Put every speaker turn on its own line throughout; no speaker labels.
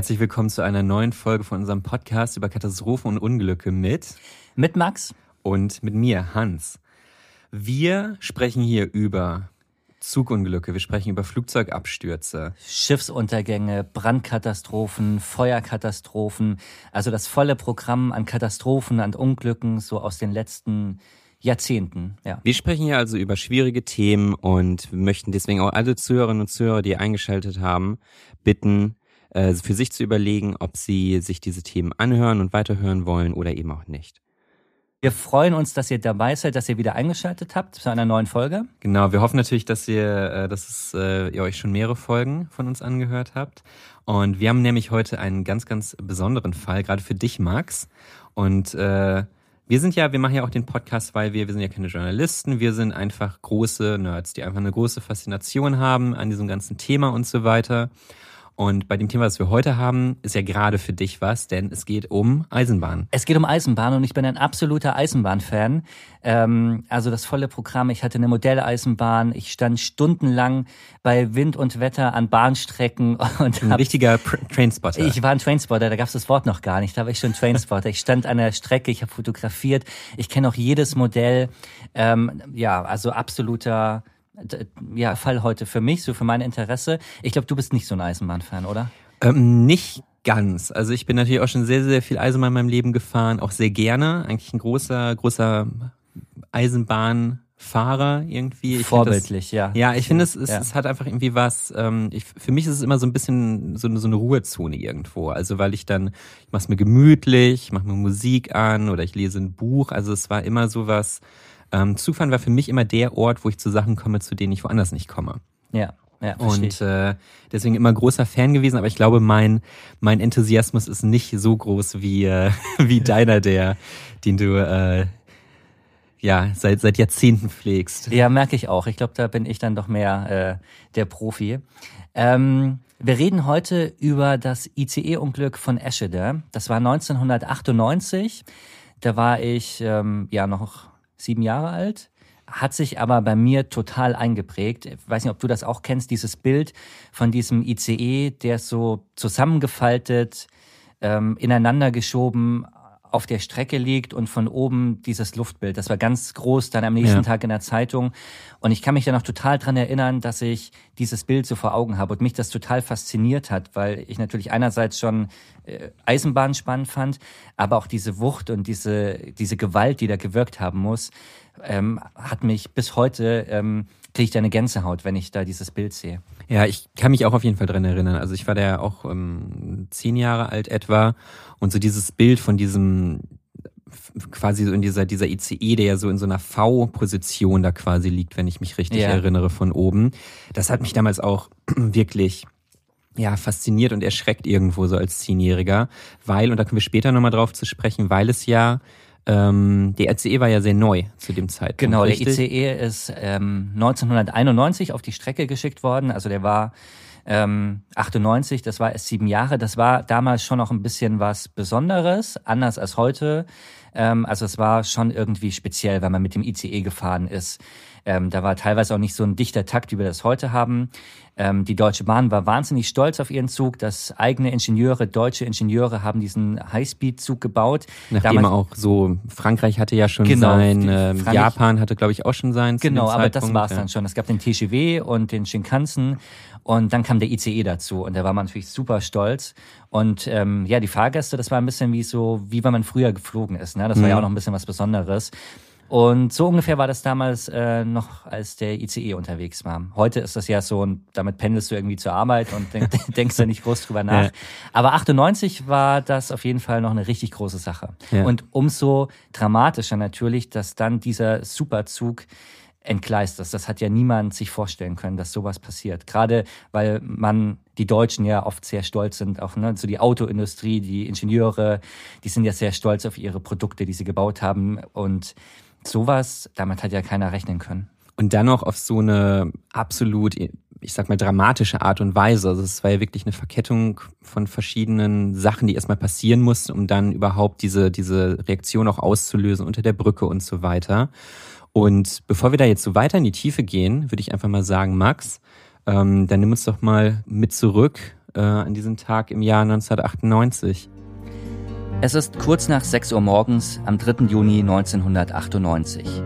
Herzlich willkommen zu einer neuen Folge von unserem Podcast über Katastrophen und Unglücke mit
mit Max
und mit mir, Hans. Wir sprechen hier über Zugunglücke, wir sprechen über Flugzeugabstürze,
Schiffsuntergänge, Brandkatastrophen, Feuerkatastrophen, also das volle Programm an Katastrophen, an Unglücken so aus den letzten Jahrzehnten. Ja.
Wir sprechen hier also über schwierige Themen und möchten deswegen auch alle Zuhörerinnen und Zuhörer, die eingeschaltet haben, bitten, äh, für sich zu überlegen, ob sie sich diese Themen anhören und weiterhören wollen oder eben auch nicht.
Wir freuen uns, dass ihr dabei seid, dass ihr wieder eingeschaltet habt zu einer neuen Folge.
Genau, wir hoffen natürlich, dass ihr, äh, dass es, äh, ihr euch schon mehrere Folgen von uns angehört habt. Und wir haben nämlich heute einen ganz, ganz besonderen Fall, gerade für dich, Max. Und äh, wir sind ja, wir machen ja auch den Podcast, weil wir, wir sind ja keine Journalisten, wir sind einfach große Nerds, die einfach eine große Faszination haben an diesem ganzen Thema und so weiter. Und bei dem Thema, das wir heute haben, ist ja gerade für dich was, denn es geht um Eisenbahn.
Es geht um Eisenbahn und ich bin ein absoluter Eisenbahnfan. Ähm, also das volle Programm. Ich hatte eine Modelleisenbahn. Ich stand stundenlang bei Wind und Wetter an Bahnstrecken und
ein
hab,
richtiger Trainspotter.
Ich war ein Trainspotter. Da gab es das Wort noch gar nicht. Da war ich schon Trainspotter. ich stand an der Strecke. Ich habe fotografiert. Ich kenne auch jedes Modell. Ähm, ja, also absoluter ja, Fall heute für mich, so für mein Interesse. Ich glaube, du bist nicht so ein Eisenbahnfan, oder?
Ähm, nicht ganz. Also ich bin natürlich auch schon sehr, sehr viel Eisenbahn in meinem Leben gefahren, auch sehr gerne. Eigentlich ein großer, großer Eisenbahnfahrer irgendwie. Ich
Vorbildlich,
das,
ja.
Ja, ich finde, es, es, ja. es hat einfach irgendwie was, ähm, ich, für mich ist es immer so ein bisschen so, so eine Ruhezone irgendwo. Also weil ich dann, ich mach's mir gemütlich, ich mach mir Musik an oder ich lese ein Buch. Also es war immer so was, ähm, Zugfahren war für mich immer der Ort, wo ich zu Sachen komme, zu denen ich woanders nicht komme.
Ja. Ja,
und äh, deswegen immer großer Fan gewesen, aber ich glaube, mein mein Enthusiasmus ist nicht so groß wie äh, wie deiner, der den du äh, ja seit seit Jahrzehnten pflegst.
Ja, merke ich auch. Ich glaube, da bin ich dann doch mehr äh, der Profi. Ähm, wir reden heute über das ICE-Unglück von Eschede. Das war 1998. Da war ich ähm, ja noch sieben Jahre alt, hat sich aber bei mir total eingeprägt. Ich weiß nicht, ob du das auch kennst, dieses Bild von diesem ICE, der so zusammengefaltet, ähm, ineinander geschoben auf der Strecke liegt und von oben dieses Luftbild. Das war ganz groß dann am nächsten ja. Tag in der Zeitung. Und ich kann mich da noch total dran erinnern, dass ich dieses Bild so vor Augen habe und mich das total fasziniert hat, weil ich natürlich einerseits schon äh, Eisenbahn spannend fand, aber auch diese Wucht und diese, diese Gewalt, die da gewirkt haben muss, ähm, hat mich bis heute, ähm, kriege ich da eine Gänsehaut, wenn ich da dieses Bild sehe.
Ja, ich kann mich auch auf jeden Fall dran erinnern. Also ich war da auch ähm, zehn Jahre alt etwa und so dieses Bild von diesem quasi so in dieser, dieser ICE, der ja so in so einer V-Position da quasi liegt, wenn ich mich richtig ja. erinnere von oben. Das hat mich damals auch wirklich ja, fasziniert und erschreckt irgendwo so als Zehnjähriger, weil, und da können wir später nochmal drauf zu sprechen, weil es ja, ähm, der ICE war ja sehr neu zu dem Zeitpunkt.
Genau,
richtig?
der ICE ist ähm, 1991 auf die Strecke geschickt worden, also der war ähm, 98, das war erst sieben Jahre, das war damals schon noch ein bisschen was Besonderes, anders als heute. Ähm, also es war schon irgendwie speziell, weil man mit dem ICE gefahren ist. Ähm, da war teilweise auch nicht so ein dichter Takt, wie wir das heute haben. Ähm, die Deutsche Bahn war wahnsinnig stolz auf ihren Zug. Das eigene Ingenieure, deutsche Ingenieure haben diesen Highspeed-Zug gebaut.
Nachdem Damals, auch so, Frankreich hatte ja schon genau, sein, äh, Japan hatte glaube ich auch schon sein.
Genau, aber das war es ja. dann schon. Es gab den TGW und den Shinkansen und dann kam der ICE dazu und da war man natürlich super stolz. Und ähm, ja, die Fahrgäste, das war ein bisschen wie so, wie wenn man früher geflogen ist. Ne? Das war ja mhm. auch noch ein bisschen was Besonderes. Und so ungefähr war das damals äh, noch, als der ICE unterwegs war. Heute ist das ja so, und damit pendelst du irgendwie zur Arbeit und denk, denkst da nicht groß drüber nach. Ja. Aber 98 war das auf jeden Fall noch eine richtig große Sache. Ja. Und umso dramatischer natürlich, dass dann dieser Superzug entgleist ist. Das hat ja niemand sich vorstellen können, dass sowas passiert. Gerade weil man, die Deutschen ja oft sehr stolz sind, auch ne, so die Autoindustrie, die Ingenieure, die sind ja sehr stolz auf ihre Produkte, die sie gebaut haben. Und sowas, damit hat ja keiner rechnen können.
Und dann noch auf so eine absolut, ich sag mal, dramatische Art und Weise. Also es war ja wirklich eine Verkettung von verschiedenen Sachen, die erstmal passieren mussten, um dann überhaupt diese, diese Reaktion auch auszulösen unter der Brücke und so weiter. Und bevor wir da jetzt so weiter in die Tiefe gehen, würde ich einfach mal sagen, Max, ähm, dann nimm uns doch mal mit zurück äh, an diesen Tag im Jahr 1998.
Es ist kurz nach 6 Uhr morgens am 3. Juni 1998.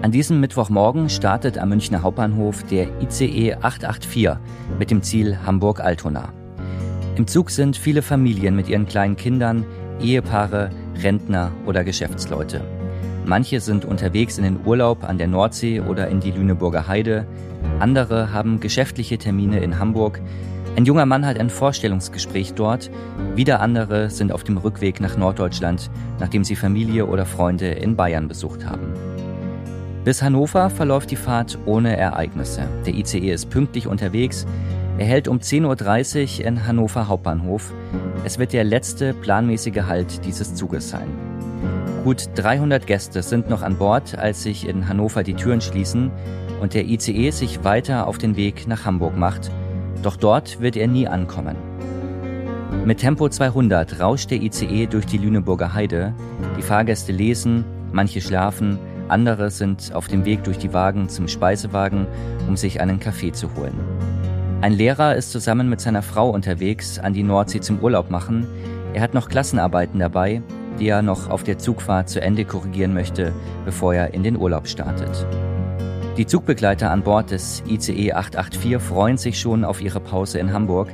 An diesem Mittwochmorgen startet am Münchner Hauptbahnhof der ICE 884 mit dem Ziel Hamburg-Altona. Im Zug sind viele Familien mit ihren kleinen Kindern, Ehepaare, Rentner oder Geschäftsleute. Manche sind unterwegs in den Urlaub an der Nordsee oder in die Lüneburger Heide, andere haben geschäftliche Termine in Hamburg, ein junger Mann hat ein Vorstellungsgespräch dort, wieder andere sind auf dem Rückweg nach Norddeutschland, nachdem sie Familie oder Freunde in Bayern besucht haben. Bis Hannover verläuft die Fahrt ohne Ereignisse. Der ICE ist pünktlich unterwegs. Er hält um 10.30 Uhr in Hannover Hauptbahnhof. Es wird der letzte planmäßige Halt dieses Zuges sein. Gut 300 Gäste sind noch an Bord, als sich in Hannover die Türen schließen und der ICE sich weiter auf den Weg nach Hamburg macht – doch dort wird er nie ankommen. Mit Tempo 200 rauscht der ICE durch die Lüneburger Heide. Die Fahrgäste lesen, manche schlafen, andere sind auf dem Weg durch die Wagen zum Speisewagen, um sich einen Kaffee zu holen. Ein Lehrer ist zusammen mit seiner Frau unterwegs an die Nordsee zum Urlaub machen. Er hat noch Klassenarbeiten dabei, die er noch auf der Zugfahrt zu Ende korrigieren möchte, bevor er in den Urlaub startet. Die Zugbegleiter an Bord des ICE 884 freuen sich schon auf ihre Pause in Hamburg.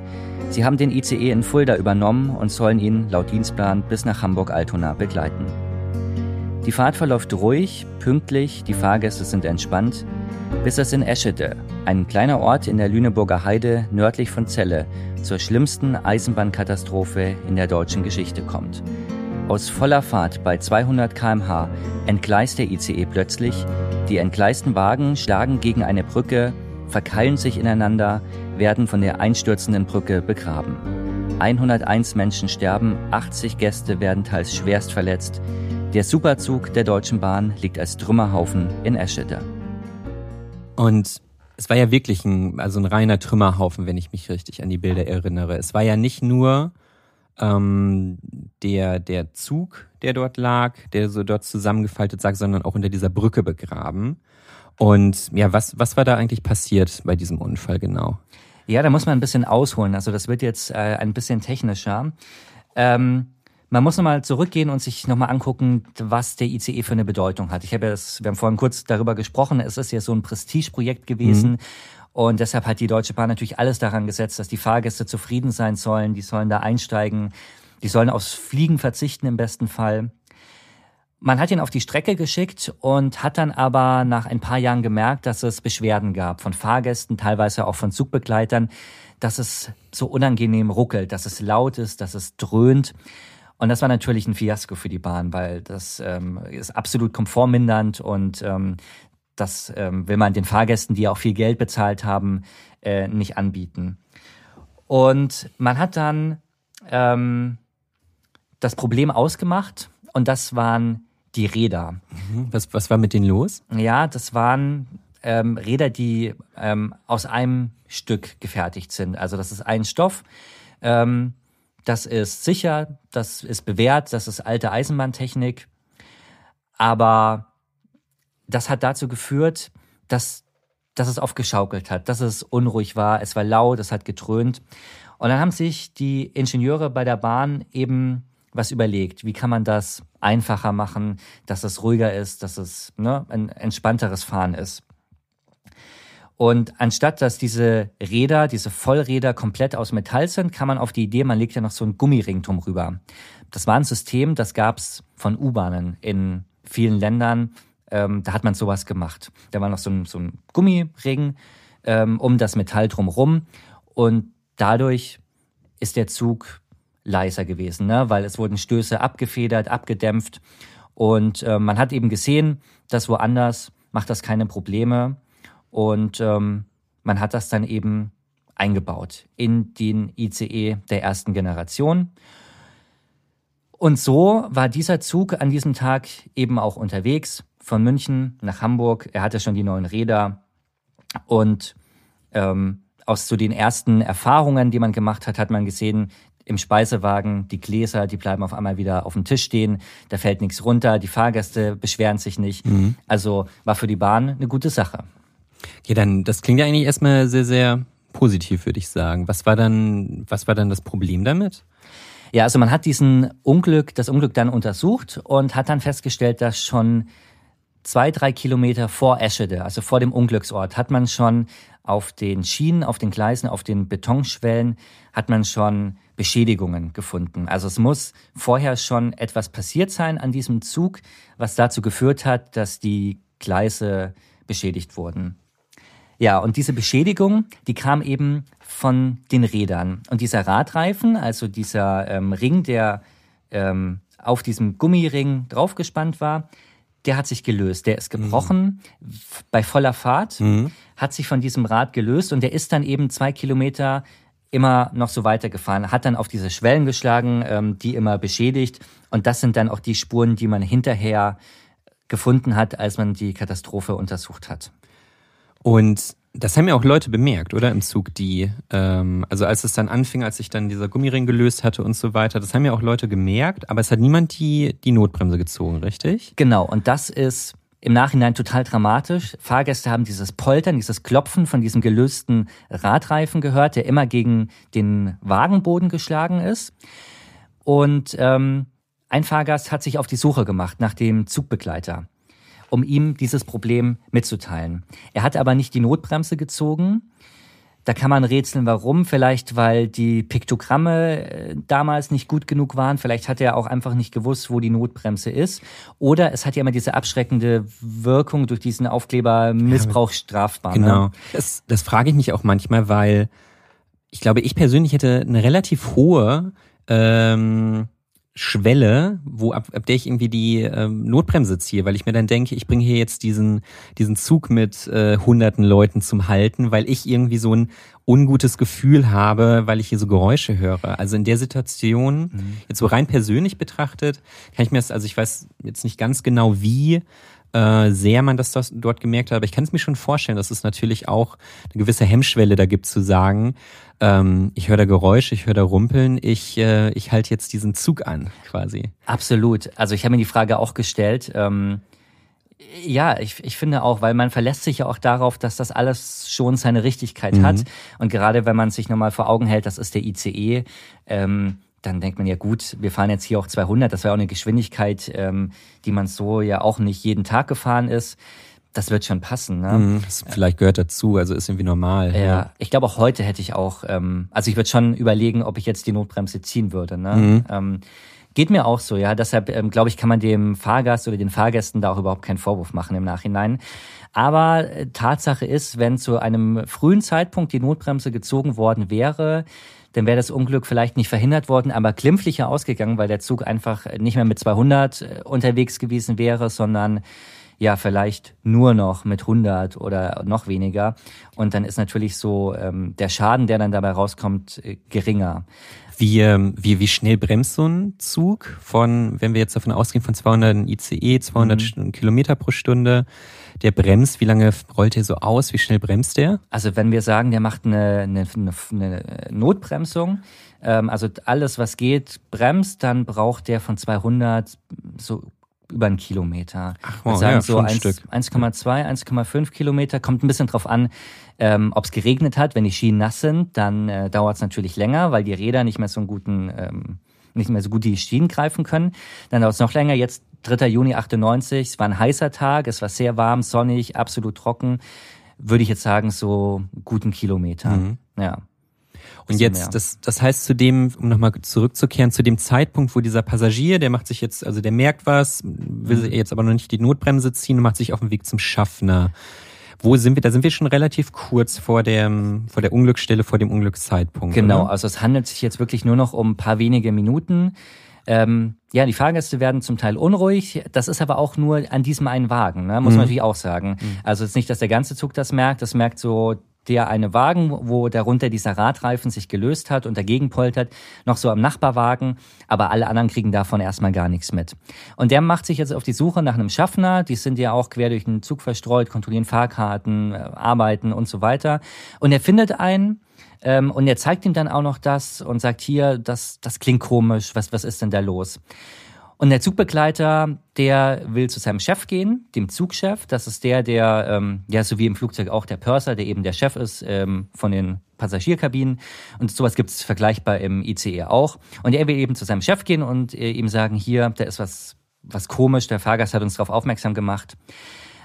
Sie haben den ICE in Fulda übernommen und sollen ihn laut Dienstplan bis nach Hamburg-Altona begleiten. Die Fahrt verläuft ruhig, pünktlich, die Fahrgäste sind entspannt, bis es in Eschede, ein kleiner Ort in der Lüneburger Heide nördlich von Celle, zur schlimmsten Eisenbahnkatastrophe in der deutschen Geschichte kommt. Aus voller Fahrt bei 200 km/h entgleist der ICE plötzlich, die entgleisten Wagen schlagen gegen eine Brücke, verkeilen sich ineinander, werden von der einstürzenden Brücke begraben. 101 Menschen sterben, 80 Gäste werden teils schwerst verletzt. Der Superzug der Deutschen Bahn liegt als Trümmerhaufen in Eschede.
Und es war ja wirklich ein, also ein reiner Trümmerhaufen, wenn ich mich richtig an die Bilder erinnere. Es war ja nicht nur ähm, der, der Zug, der dort lag, der so dort zusammengefaltet lag, sondern auch unter dieser Brücke begraben. Und ja, was, was war da eigentlich passiert bei diesem Unfall genau?
Ja, da muss man ein bisschen ausholen. Also das wird jetzt äh, ein bisschen technischer. Ähm, man muss nochmal zurückgehen und sich nochmal angucken, was der ICE für eine Bedeutung hat. Ich habe ja das, wir haben vorhin kurz darüber gesprochen, es ist ja so ein Prestigeprojekt gewesen. Mhm. Und deshalb hat die Deutsche Bahn natürlich alles daran gesetzt, dass die Fahrgäste zufrieden sein sollen, die sollen da einsteigen, die sollen aufs Fliegen verzichten im besten Fall. Man hat ihn auf die Strecke geschickt und hat dann aber nach ein paar Jahren gemerkt, dass es Beschwerden gab von Fahrgästen, teilweise auch von Zugbegleitern, dass es so unangenehm ruckelt, dass es laut ist, dass es dröhnt. Und das war natürlich ein Fiasko für die Bahn, weil das ähm, ist absolut komfortmindernd und ähm, das ähm, will man den Fahrgästen, die auch viel Geld bezahlt haben, äh, nicht anbieten. Und man hat dann ähm, das Problem ausgemacht und das waren die Räder.
Mhm. Was, was war mit denen los?
Ja, das waren ähm, Räder, die ähm, aus einem Stück gefertigt sind. Also das ist ein Stoff. Ähm, das ist sicher, das ist bewährt, das ist alte Eisenbahntechnik. Aber das hat dazu geführt, dass, dass es aufgeschaukelt hat, dass es unruhig war, es war laut, es hat getrönt. Und dann haben sich die Ingenieure bei der Bahn eben was überlegt. Wie kann man das einfacher machen, dass es ruhiger ist, dass es ne, ein entspannteres Fahren ist. Und anstatt dass diese Räder, diese Vollräder komplett aus Metall sind, kann man auf die Idee, man legt ja noch so einen Gummiring drum rüber. Das war ein System, das gab's von U-Bahnen in vielen Ländern ähm, da hat man sowas gemacht. Da war noch so ein, so ein Gummiring ähm, um das Metall drumherum und dadurch ist der Zug leiser gewesen, ne? weil es wurden Stöße abgefedert, abgedämpft und äh, man hat eben gesehen, dass woanders macht das keine Probleme und ähm, man hat das dann eben eingebaut in den ICE der ersten Generation. Und so war dieser Zug an diesem Tag eben auch unterwegs von München nach Hamburg. Er hatte schon die neuen Räder und ähm, aus so den ersten Erfahrungen, die man gemacht hat, hat man gesehen, im Speisewagen, die Gläser, die bleiben auf einmal wieder auf dem Tisch stehen, da fällt nichts runter, die Fahrgäste beschweren sich nicht. Mhm. Also war für die Bahn eine gute Sache.
Okay, dann, das klingt ja eigentlich erstmal sehr, sehr positiv, würde ich sagen. Was war dann, was war dann das Problem damit?
Ja, also man hat diesen Unglück, das Unglück dann untersucht und hat dann festgestellt, dass schon zwei, drei Kilometer vor Eschede, also vor dem Unglücksort, hat man schon auf den Schienen, auf den Gleisen, auf den Betonschwellen, hat man schon Beschädigungen gefunden. Also es muss vorher schon etwas passiert sein an diesem Zug, was dazu geführt hat, dass die Gleise beschädigt wurden. Ja, und diese Beschädigung, die kam eben von den Rädern. Und dieser Radreifen, also dieser ähm, Ring, der ähm, auf diesem Gummiring draufgespannt war, der hat sich gelöst. Der ist gebrochen mhm. bei voller Fahrt, mhm. hat sich von diesem Rad gelöst und der ist dann eben zwei Kilometer immer noch so weitergefahren, hat dann auf diese Schwellen geschlagen, ähm, die immer beschädigt. Und das sind dann auch die Spuren, die man hinterher gefunden hat, als man die Katastrophe untersucht hat.
Und das haben ja auch Leute bemerkt, oder im Zug, die, ähm, also als es dann anfing, als sich dann dieser Gummiring gelöst hatte und so weiter, das haben ja auch Leute gemerkt, aber es hat niemand die, die Notbremse gezogen, richtig?
Genau, und das ist im Nachhinein total dramatisch. Fahrgäste haben dieses Poltern, dieses Klopfen von diesem gelösten Radreifen gehört, der immer gegen den Wagenboden geschlagen ist. Und ähm, ein Fahrgast hat sich auf die Suche gemacht nach dem Zugbegleiter um ihm dieses Problem mitzuteilen. Er hat aber nicht die Notbremse gezogen. Da kann man rätseln, warum. Vielleicht, weil die Piktogramme äh, damals nicht gut genug waren. Vielleicht hat er auch einfach nicht gewusst, wo die Notbremse ist. Oder es hat ja immer diese abschreckende Wirkung durch diesen Aufkleber Missbrauch strafbar.
Ne? Genau. Ne? Das, das frage ich mich auch manchmal, weil ich glaube, ich persönlich hätte eine relativ hohe ähm, Schwelle, wo ab, ab der ich irgendwie die ähm, Notbremse ziehe, weil ich mir dann denke, ich bringe hier jetzt diesen diesen Zug mit äh, hunderten Leuten zum Halten, weil ich irgendwie so ein ungutes Gefühl habe, weil ich hier so Geräusche höre. Also in der Situation, mhm. jetzt so rein persönlich betrachtet, kann ich mir das, also ich weiß jetzt nicht ganz genau wie, äh, sehr man das, das dort gemerkt hat, aber ich kann es mir schon vorstellen, dass es natürlich auch eine gewisse Hemmschwelle da gibt zu sagen, ähm, ich höre da Geräusche, ich höre da Rumpeln, ich, äh, ich halte jetzt diesen Zug an, quasi.
Absolut. Also ich habe mir die Frage auch gestellt. Ähm ja, ich, ich finde auch, weil man verlässt sich ja auch darauf, dass das alles schon seine Richtigkeit mhm. hat. Und gerade wenn man sich nochmal vor Augen hält, das ist der ICE, ähm, dann denkt man ja gut, wir fahren jetzt hier auch 200, das wäre auch eine Geschwindigkeit, ähm, die man so ja auch nicht jeden Tag gefahren ist. Das wird schon passen. Ne?
Mhm, vielleicht gehört dazu, also ist irgendwie normal.
Ja, ja. ich glaube auch heute hätte ich auch, ähm, also ich würde schon überlegen, ob ich jetzt die Notbremse ziehen würde. Ne? Mhm. Ähm, geht mir auch so, ja. Deshalb ähm, glaube ich, kann man dem Fahrgast oder den Fahrgästen da auch überhaupt keinen Vorwurf machen im Nachhinein. Aber äh, Tatsache ist, wenn zu einem frühen Zeitpunkt die Notbremse gezogen worden wäre, dann wäre das Unglück vielleicht nicht verhindert worden, aber glimpflicher ausgegangen, weil der Zug einfach nicht mehr mit 200 äh, unterwegs gewesen wäre, sondern ja, vielleicht nur noch mit 100 oder noch weniger. Und dann ist natürlich so ähm, der Schaden, der dann dabei rauskommt, äh, geringer.
Wie, ähm, wie, wie schnell bremst so ein Zug von, wenn wir jetzt davon ausgehen, von 200 ICE, 200 mhm. Kilometer pro Stunde? Der bremst, wie lange rollt der so aus? Wie schnell bremst der?
Also wenn wir sagen, der macht eine, eine, eine Notbremsung, ähm, also alles, was geht, bremst, dann braucht der von 200 so über einen Kilometer.
Ach, wow, sagen ja, so
1,2, 1,5 Kilometer. Kommt ein bisschen drauf an, ähm, ob es geregnet hat. Wenn die Schienen nass sind, dann äh, dauert es natürlich länger, weil die Räder nicht mehr so einen guten, ähm, nicht mehr so gut die Schienen greifen können. Dann dauert es noch länger. Jetzt 3. Juni 98, es war ein heißer Tag, es war sehr warm, sonnig, absolut trocken. Würde ich jetzt sagen, so guten Kilometer. Mhm. Ja.
Und jetzt, das, das heißt zu dem, um nochmal zurückzukehren, zu dem Zeitpunkt, wo dieser Passagier, der macht sich jetzt, also der merkt was, will mhm. jetzt aber noch nicht die Notbremse ziehen und macht sich auf den Weg zum Schaffner. Wo sind wir? Da sind wir schon relativ kurz vor der, vor der Unglücksstelle, vor dem Unglückszeitpunkt.
Genau,
oder?
also es handelt sich jetzt wirklich nur noch um ein paar wenige Minuten. Ähm, ja, die Fahrgäste werden zum Teil unruhig. Das ist aber auch nur an diesem einen Wagen, ne? muss mhm. man natürlich auch sagen. Mhm. Also es ist nicht, dass der ganze Zug das merkt. Das merkt so der eine Wagen, wo darunter dieser Radreifen sich gelöst hat und dagegen poltert, noch so am Nachbarwagen, aber alle anderen kriegen davon erstmal gar nichts mit. Und der macht sich jetzt auf die Suche nach einem Schaffner, die sind ja auch quer durch den Zug verstreut, kontrollieren Fahrkarten, äh, arbeiten und so weiter. Und er findet einen, ähm, und er zeigt ihm dann auch noch das und sagt hier, das, das klingt komisch, was, was ist denn da los? Und der Zugbegleiter, der will zu seinem Chef gehen, dem Zugchef. Das ist der, der, ähm, ja, so wie im Flugzeug auch der Purser, der eben der Chef ist ähm, von den Passagierkabinen. Und sowas gibt es vergleichbar im ICE auch. Und er will eben zu seinem Chef gehen und äh, ihm sagen, hier, da ist was, was komisch, der Fahrgast hat uns darauf aufmerksam gemacht.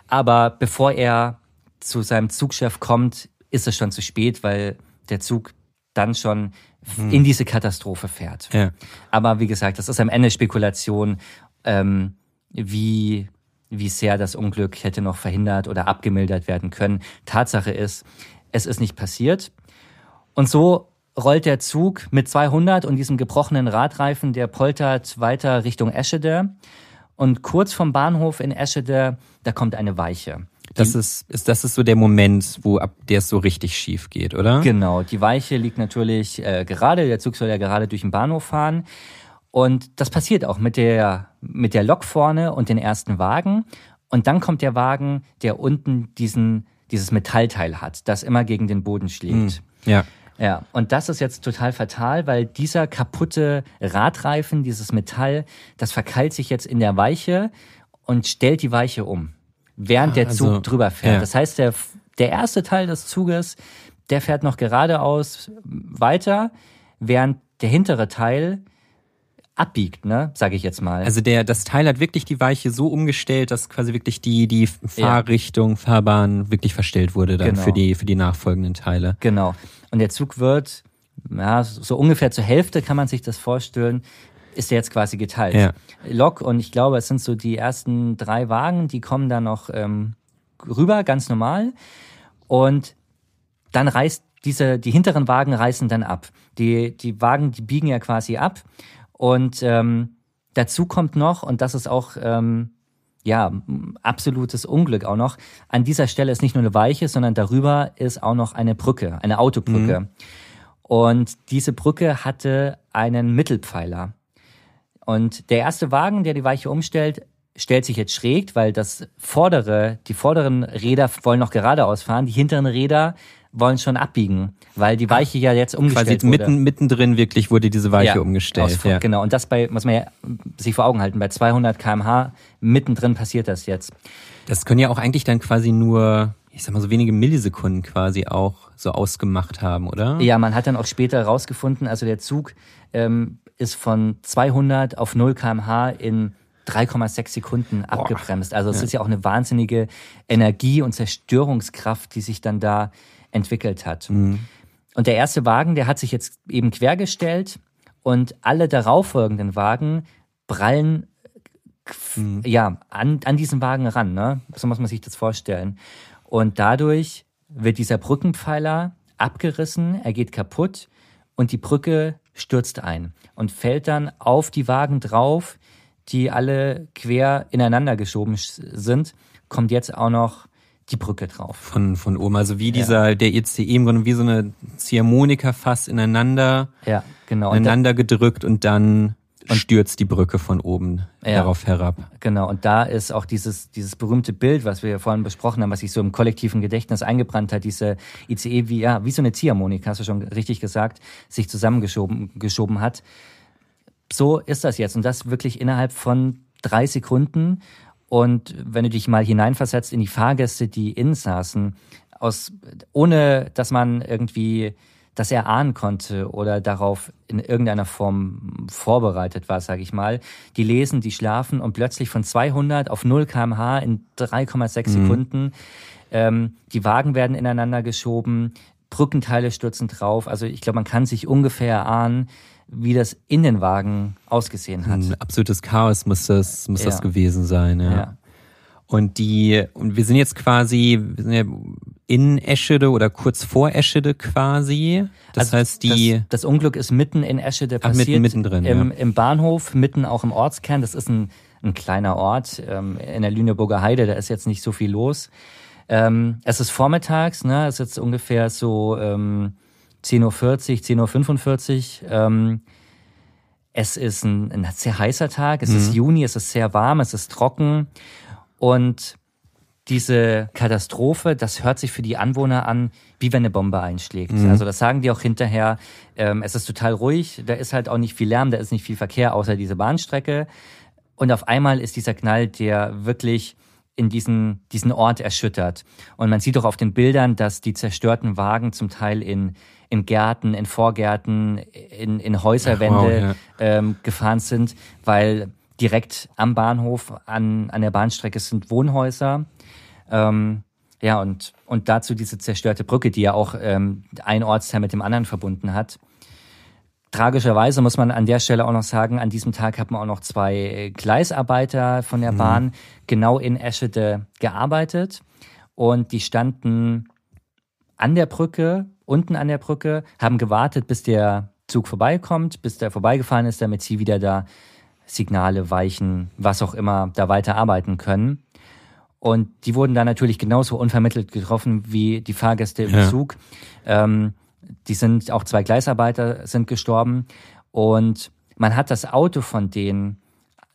Aber bevor er zu seinem Zugchef kommt, ist es schon zu spät, weil der Zug dann schon hm. in diese Katastrophe fährt. Ja. Aber wie gesagt, das ist am Ende Spekulation, ähm, wie, wie sehr das Unglück hätte noch verhindert oder abgemildert werden können. Tatsache ist, es ist nicht passiert. Und so rollt der Zug mit 200 und diesem gebrochenen Radreifen, der poltert weiter Richtung Eschede. Und kurz vom Bahnhof in Eschede, da kommt eine Weiche.
Das ist, ist, das ist so der Moment, wo ab der es so richtig schief geht, oder?
Genau. Die Weiche liegt natürlich äh, gerade, der Zug soll ja gerade durch den Bahnhof fahren. Und das passiert auch mit der, mit der Lok vorne und den ersten Wagen. Und dann kommt der Wagen, der unten diesen, dieses Metallteil hat, das immer gegen den Boden schlägt.
Mhm. Ja.
Ja, und das ist jetzt total fatal, weil dieser kaputte Radreifen, dieses Metall, das verkeilt sich jetzt in der Weiche und stellt die Weiche um während der Zug also, drüber fährt. Ja. Das heißt, der, der erste Teil des Zuges, der fährt noch geradeaus weiter, während der hintere Teil abbiegt, ne, sage ich jetzt mal.
Also der das Teil hat wirklich die Weiche so umgestellt, dass quasi wirklich die die Fahrrichtung, ja. Fahrbahn wirklich verstellt wurde dann genau. für die für die nachfolgenden Teile.
Genau. Und der Zug wird ja, so ungefähr zur Hälfte kann man sich das vorstellen, ist jetzt quasi geteilt. Ja. Lok und ich glaube, es sind so die ersten drei Wagen, die kommen dann noch ähm, rüber, ganz normal. Und dann reißt diese, die hinteren Wagen reißen dann ab. Die, die Wagen, die biegen ja quasi ab. Und ähm, dazu kommt noch, und das ist auch ähm, ja absolutes Unglück auch noch, an dieser Stelle ist nicht nur eine Weiche, sondern darüber ist auch noch eine Brücke, eine Autobrücke. Mhm. Und diese Brücke hatte einen Mittelpfeiler. Und der erste Wagen, der die Weiche umstellt, stellt sich jetzt schräg, weil das vordere, die vorderen Räder wollen noch geradeaus fahren, die hinteren Räder wollen schon abbiegen, weil die Weiche ja jetzt umgestellt
Quasi wurde. Mitten, mittendrin wirklich wurde diese Weiche ja, umgestellt.
ja. Genau, und das bei, muss man ja sich vor Augen halten, bei 200 kmh mittendrin passiert das jetzt.
Das können ja auch eigentlich dann quasi nur, ich sag mal so wenige Millisekunden quasi auch so ausgemacht haben, oder?
Ja, man hat dann auch später herausgefunden, also der Zug ähm, ist von 200 auf 0 kmh in 3,6 Sekunden abgebremst. Also es ja. ist ja auch eine wahnsinnige Energie und Zerstörungskraft, die sich dann da entwickelt hat. Mhm. Und der erste Wagen, der hat sich jetzt eben quergestellt und alle darauffolgenden Wagen prallen mhm. ja an, an diesen Wagen ran. Ne? So muss man sich das vorstellen. Und dadurch wird dieser Brückenpfeiler abgerissen, er geht kaputt und die Brücke stürzt ein und fällt dann auf die Wagen drauf, die alle quer ineinander geschoben sind, kommt jetzt auch noch die Brücke drauf.
Von, von oben. Also wie dieser, ja. der ECE im Grunde wie so eine Ziehharmonika fast ineinander,
ja, genau.
ineinander gedrückt und dann und stürzt die Brücke von oben ja, darauf herab.
Genau, und da ist auch dieses, dieses berühmte Bild, was wir vorhin besprochen haben, was sich so im kollektiven Gedächtnis eingebrannt hat, diese ICE wie, ja, wie so eine Ziehharmonik, hast du schon richtig gesagt, sich zusammengeschoben geschoben hat. So ist das jetzt und das wirklich innerhalb von drei Sekunden. Und wenn du dich mal hineinversetzt in die Fahrgäste, die innen saßen, aus, ohne dass man irgendwie das erahnen konnte oder darauf in irgendeiner Form vorbereitet war, sage ich mal. Die lesen, die schlafen und plötzlich von 200 auf 0 kmh in 3,6 mhm. Sekunden. Ähm, die Wagen werden ineinander geschoben. Brückenteile stürzen drauf. Also ich glaube, man kann sich ungefähr erahnen, wie das in den Wagen ausgesehen hat.
Ein absolutes Chaos muss das, muss
Ja.
das gewesen sein, ja.
Ja.
Und die, und wir sind jetzt quasi, wir sind ja in Eschede oder kurz vor Eschede quasi. Das
Also
heißt, die,
Das, das Unglück ist mitten in Eschede
Ach, mitten-
passiert.
mittendrin,
im,
ja.
Im Bahnhof, mitten auch im Ortskern. Das ist ein, ein kleiner Ort ähm, in der Lüneburger Heide. Da ist jetzt nicht so viel los. Ähm, es ist vormittags, ne? Es ist jetzt ungefähr so ähm, 10.40 Uhr, 10.45 Uhr. Ähm, es ist ein, ein sehr heißer Tag. Es
Mhm.
ist Juni, es ist sehr warm, es ist trocken. Und diese Katastrophe, das hört sich für die Anwohner an, wie wenn eine Bombe einschlägt. Also das sagen die auch hinterher. Ähm, es ist total ruhig, da ist halt auch nicht viel Lärm, da ist nicht viel Verkehr, außer diese Bahnstrecke. Und auf einmal ist dieser Knall, der wirklich in diesen, diesen Ort erschüttert. Und man sieht auch auf den Bildern, dass die zerstörten Wagen zum Teil in, in Gärten, in Vorgärten, in, in Häuserwände
wow,
ähm, gefahren sind, weil direkt am Bahnhof an, an der Bahnstrecke sind Wohnhäuser. Ähm, ja, und, und dazu diese zerstörte Brücke, die ja auch ähm, ein Ortsteil mit dem anderen verbunden hat. Tragischerweise muss man an der Stelle auch noch sagen, an diesem Tag haben auch noch zwei Gleisarbeiter von der Bahn genau in Eschede gearbeitet. Und die standen an der Brücke, unten an der Brücke, haben gewartet, bis der Zug vorbeikommt, bis der vorbeigefahren ist, damit sie wieder da Signale, Weichen, was auch immer, da weiter arbeiten können. Und die wurden dann natürlich genauso unvermittelt getroffen wie die Fahrgäste im
Ja.
Zug. Ähm, die sind, auch zwei Gleisarbeiter sind gestorben. Und man hat das Auto von denen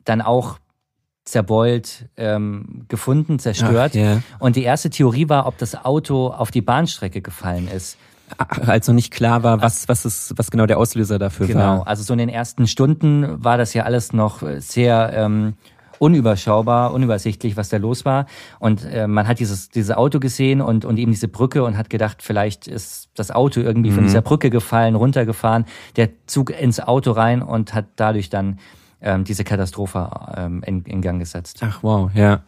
dann auch zerbeult, ähm, gefunden, zerstört.
Ach, ja.
Und die erste Theorie war, ob das Auto auf die Bahnstrecke gefallen ist.
Als noch nicht klar war, was, was ist, was genau der Auslöser dafür
Genau,
war.
also so in den ersten Stunden war das ja alles noch sehr ähm, unüberschaubar, unübersichtlich, was da los war. Und äh, man hat dieses, dieses Auto gesehen und, und eben diese Brücke und hat gedacht, vielleicht ist das Auto irgendwie von dieser Brücke gefallen, runtergefahren, der Zug ins Auto rein und hat dadurch dann ähm, diese Katastrophe ähm, in, in Gang gesetzt.
Ach wow, ja.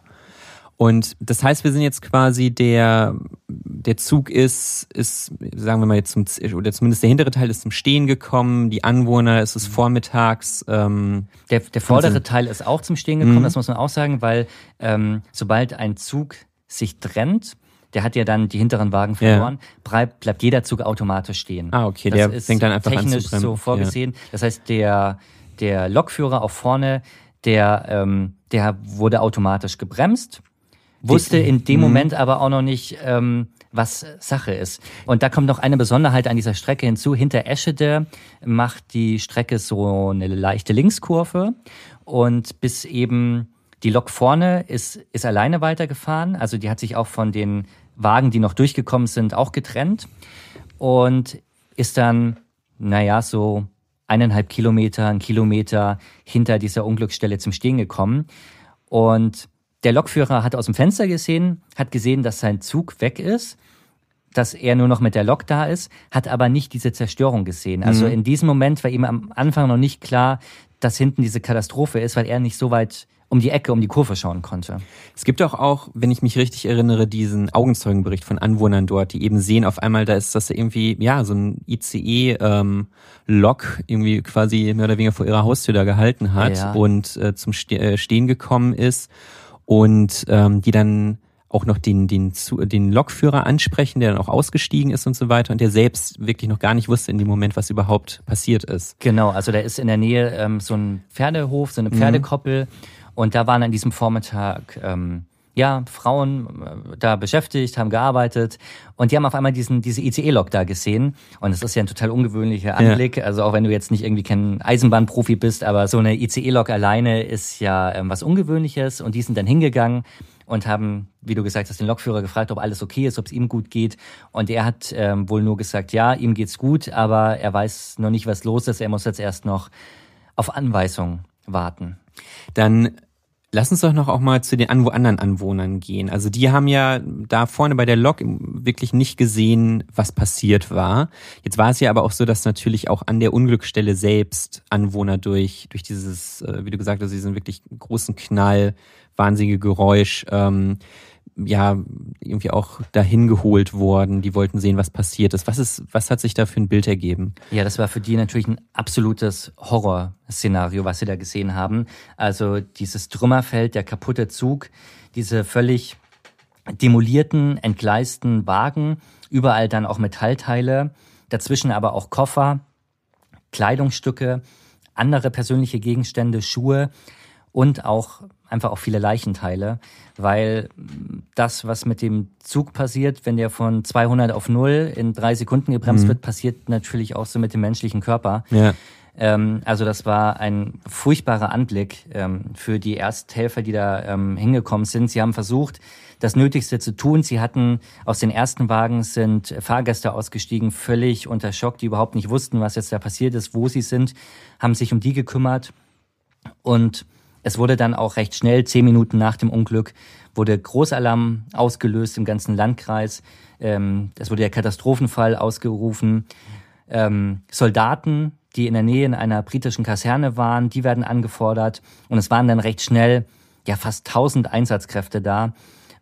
Und das heißt, wir sind jetzt quasi der, der Zug ist, ist, sagen wir mal jetzt zum, oder zumindest der hintere Teil ist zum Stehen gekommen, die Anwohner, es ist vormittags, ähm,
Der, der vordere
Wahnsinn.
Teil ist auch zum Stehen gekommen,
Mhm.
das muss man auch sagen, weil ähm, sobald ein Zug sich trennt, der hat ja dann die hinteren Wagen
Ja.
verloren, bleibt, bleibt jeder Zug automatisch stehen.
Ah, okay,
das
der
ist
fängt dann einfach an zu
technisch so vorgesehen. Das heißt, der, der Lokführer auch vorne, der, ähm, der wurde automatisch gebremst, wusste in dem
Mhm.
Moment aber auch noch nicht, ähm, was Sache ist. Und da kommt noch eine Besonderheit an dieser Strecke hinzu. Hinter Eschede macht die Strecke so eine leichte Linkskurve und bis eben die Lok vorne ist, ist alleine weitergefahren. Also die hat sich auch von den Wagen, die noch durchgekommen sind, auch getrennt und ist dann, naja, so eineinhalb Kilometer, ein Kilometer hinter dieser Unglücksstelle zum Stehen gekommen. Und der Lokführer hat aus dem Fenster gesehen, hat gesehen, dass sein Zug weg ist, dass er nur noch mit der Lok da ist, hat aber nicht diese Zerstörung gesehen. Also in diesem Moment war ihm am Anfang noch nicht klar, dass hinten diese Katastrophe ist, weil er nicht so weit um die Ecke, um die Kurve schauen konnte.
Es gibt auch auch, wenn ich mich richtig erinnere, diesen Augenzeugenbericht von Anwohnern dort, die eben sehen auf einmal, da ist das irgendwie, ja, so ein ICE-Lok irgendwie quasi mehr oder weniger vor ihrer Haustür da gehalten hat
Ja.
und äh, zum Ste äh, Stehen gekommen ist und ähm, die dann auch noch den, den, den Lokführer ansprechen, der dann auch ausgestiegen ist und so weiter und der selbst wirklich noch gar nicht wusste in dem Moment, was überhaupt passiert ist.
Genau, also da ist in der Nähe ähm, so ein Pferdehof, so eine Pferdekoppel und da waren an diesem Vormittag ähm, ja Frauen äh, da beschäftigt, haben gearbeitet und die haben auf einmal diesen diese ICE-Lok da gesehen und es ist ja ein total ungewöhnlicher Anblick. Also auch wenn du jetzt nicht irgendwie kein Eisenbahnprofi bist, aber so eine ICE-Lok alleine ist ja ähm, was Ungewöhnliches und die sind dann hingegangen und haben, wie du gesagt hast, den Lokführer gefragt, ob alles okay ist, ob es ihm gut geht. Und er hat ähm, wohl nur gesagt, ja, ihm geht's gut, aber er weiß noch nicht, was los ist. Er muss jetzt erst noch auf Anweisung warten.
Dann lass uns doch noch auch mal zu den anderen Anwohnern gehen. Also die haben ja da vorne bei der Lok wirklich nicht gesehen, was passiert war. Jetzt war es ja aber auch so, dass natürlich auch an der Unglücksstelle selbst Anwohner durch, durch dieses, äh, wie du gesagt hast, diesen wirklich großen Knall, wahnsinnige Geräusch, ähm, ja irgendwie auch dahin geholt worden. Die wollten sehen, was passiert ist. Was ist, was hat sich da für ein Bild ergeben?
Ja, das war für die natürlich ein absolutes Horrorszenario, was sie da gesehen haben. Also dieses Trümmerfeld, der kaputte Zug, diese völlig demolierten, entgleisten Wagen, überall dann auch Metallteile, dazwischen aber auch Koffer, Kleidungsstücke, andere persönliche Gegenstände, Schuhe und auch einfach auch viele Leichenteile, weil das, was mit dem Zug passiert, wenn der von 200 auf 0 in drei Sekunden gebremst mhm. wird, passiert natürlich auch so mit dem menschlichen Körper. Ja. Ähm, also das war ein furchtbarer Anblick ähm, für die Ersthelfer, die da ähm, hingekommen sind. Sie haben versucht, das Nötigste zu tun. Sie hatten aus den ersten Wagen sind Fahrgäste ausgestiegen, völlig unter Schock, die überhaupt nicht wussten, was jetzt da passiert ist, wo sie sind, haben sich um die gekümmert und es wurde dann auch recht schnell, zehn Minuten nach dem Unglück, wurde Großalarm ausgelöst im ganzen Landkreis. Ähm, es wurde der Katastrophenfall ausgerufen. Ähm, Soldaten, die in der Nähe in einer britischen Kaserne waren, die werden angefordert. Und es waren dann recht schnell ja fast 1000 Einsatzkräfte da.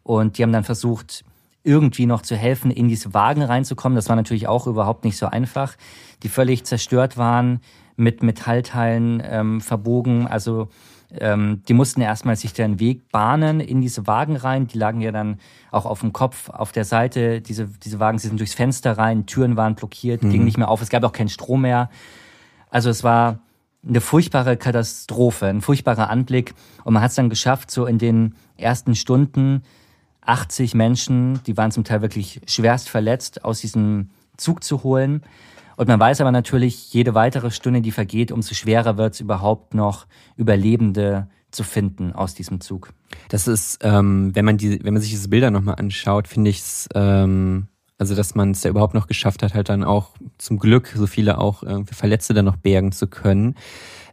Und die haben dann versucht, irgendwie noch zu helfen, in diese Wagen reinzukommen. Das war natürlich auch überhaupt nicht so einfach. Die völlig zerstört waren, mit Metallteilen ähm, verbogen. Also ähm, die mussten erstmal sich den Weg bahnen in diese Wagen rein. Die lagen ja dann auch auf dem Kopf, auf der Seite. Diese, diese Wagen, sie sind durchs Fenster rein, Türen waren blockiert, mhm. gingen nicht mehr auf. Es gab auch keinen Strom mehr. Also es war eine furchtbare Katastrophe, ein furchtbarer Anblick. Und man hat es dann geschafft, so in den ersten Stunden 80 Menschen, die waren zum Teil wirklich schwerst verletzt, aus diesem Zug zu holen. Und man weiß aber natürlich, jede weitere Stunde, die vergeht, umso schwerer wird es überhaupt noch, Überlebende zu finden aus diesem Zug.
Das ist, ähm, wenn man die, wenn man sich diese Bilder nochmal anschaut, finde ich es, ähm, also dass man es ja überhaupt noch geschafft hat, halt dann auch zum Glück so viele auch äh, Verletzte dann noch bergen zu können.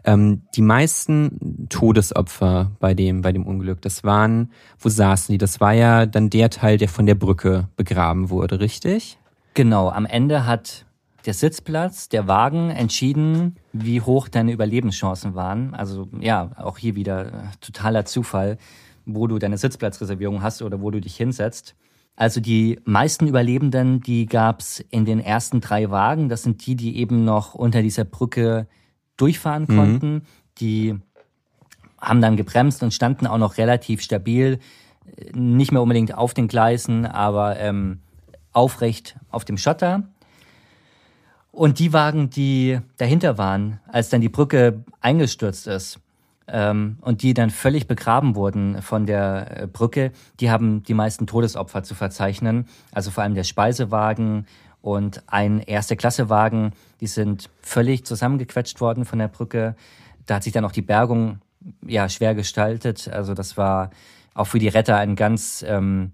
Ähm, die meisten Todesopfer bei dem, bei dem Unglück, das waren, wo saßen die? Das war ja dann der Teil, der von der Brücke begraben wurde, richtig?
Genau, am Ende hat der Sitzplatz, der Wagen entschieden, wie hoch deine Überlebenschancen waren. Also ja, auch hier wieder äh, totaler Zufall, wo du deine Sitzplatzreservierung hast oder wo du dich hinsetzt. Also die meisten Überlebenden, die gab's in den ersten drei Wagen. Das sind die, die eben noch unter dieser Brücke durchfahren mhm. konnten. Die haben dann gebremst und standen auch noch relativ stabil, nicht mehr unbedingt auf den Gleisen, aber ähm, aufrecht auf dem Schotter. Und die Wagen, die dahinter waren, als dann die Brücke eingestürzt ist ähm, und die dann völlig begraben wurden von der äh, Brücke, die haben die meisten Todesopfer zu verzeichnen. Also vor allem der Speisewagen und ein Erste-Klasse-Wagen, die sind völlig zusammengequetscht worden von der Brücke. Da hat sich dann auch die Bergung ja schwer gestaltet. Also das war auch für die Retter ein ganz ähm,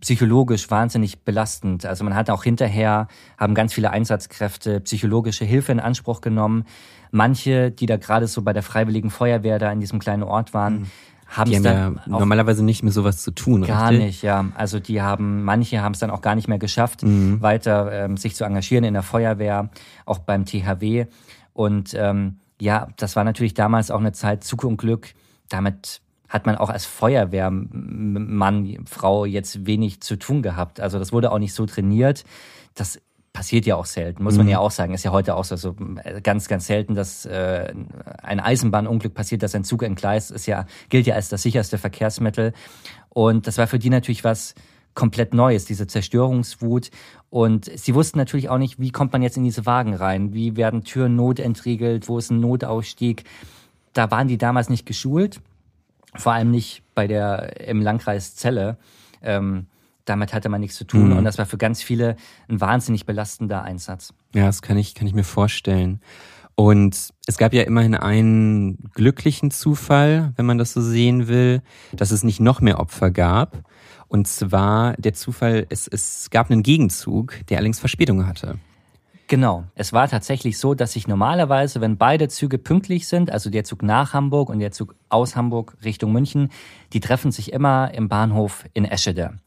psychologisch wahnsinnig belastend. Also man hat auch hinterher, haben ganz viele Einsatzkräfte psychologische Hilfe in Anspruch genommen. Manche, die da gerade so bei der Freiwilligen Feuerwehr da in diesem kleinen Ort waren, mhm. haben es
dann ja normalerweise nicht mehr sowas zu tun,
Gar
richtig?
nicht, ja. Also die haben, manche haben es dann auch gar nicht mehr geschafft, mhm. weiter ähm, sich zu engagieren in der Feuerwehr, auch beim THW. Und ähm, ja, das war natürlich damals auch eine Zeit Zug und Glück. Damit hat man auch als Feuerwehrmann, Frau jetzt wenig zu tun gehabt. Also das wurde auch nicht so trainiert. Das passiert ja auch selten, muss man mhm. ja auch sagen. Ist ja heute auch so, so ganz, ganz selten, dass äh, ein Eisenbahnunglück passiert, dass ein Zug entgleist, ist ja, gilt ja als das sicherste Verkehrsmittel. Und das war für die natürlich was komplett Neues, diese Zerstörungswut. Und sie wussten natürlich auch nicht, wie kommt man jetzt in diese Wagen rein? Wie werden Türen notentriegelt? Wo ist ein Notausstieg? Da waren die damals nicht geschult vor allem nicht bei der im Landkreis Celle. Ähm, damit hatte man nichts zu tun mhm. und das war für ganz viele ein wahnsinnig belastender Einsatz.
Ja, das kann ich, kann ich mir vorstellen. Und es gab ja immerhin einen glücklichen Zufall, wenn man das so sehen will, dass es nicht noch mehr Opfer gab. Und zwar der Zufall, es, es gab einen Gegenzug, der allerdings Verspätung hatte.
Genau. Es war tatsächlich so, dass sich normalerweise, wenn beide Züge pünktlich sind, also der Zug nach Hamburg und der Zug aus Hamburg Richtung München, die treffen sich immer im Bahnhof in Eschede.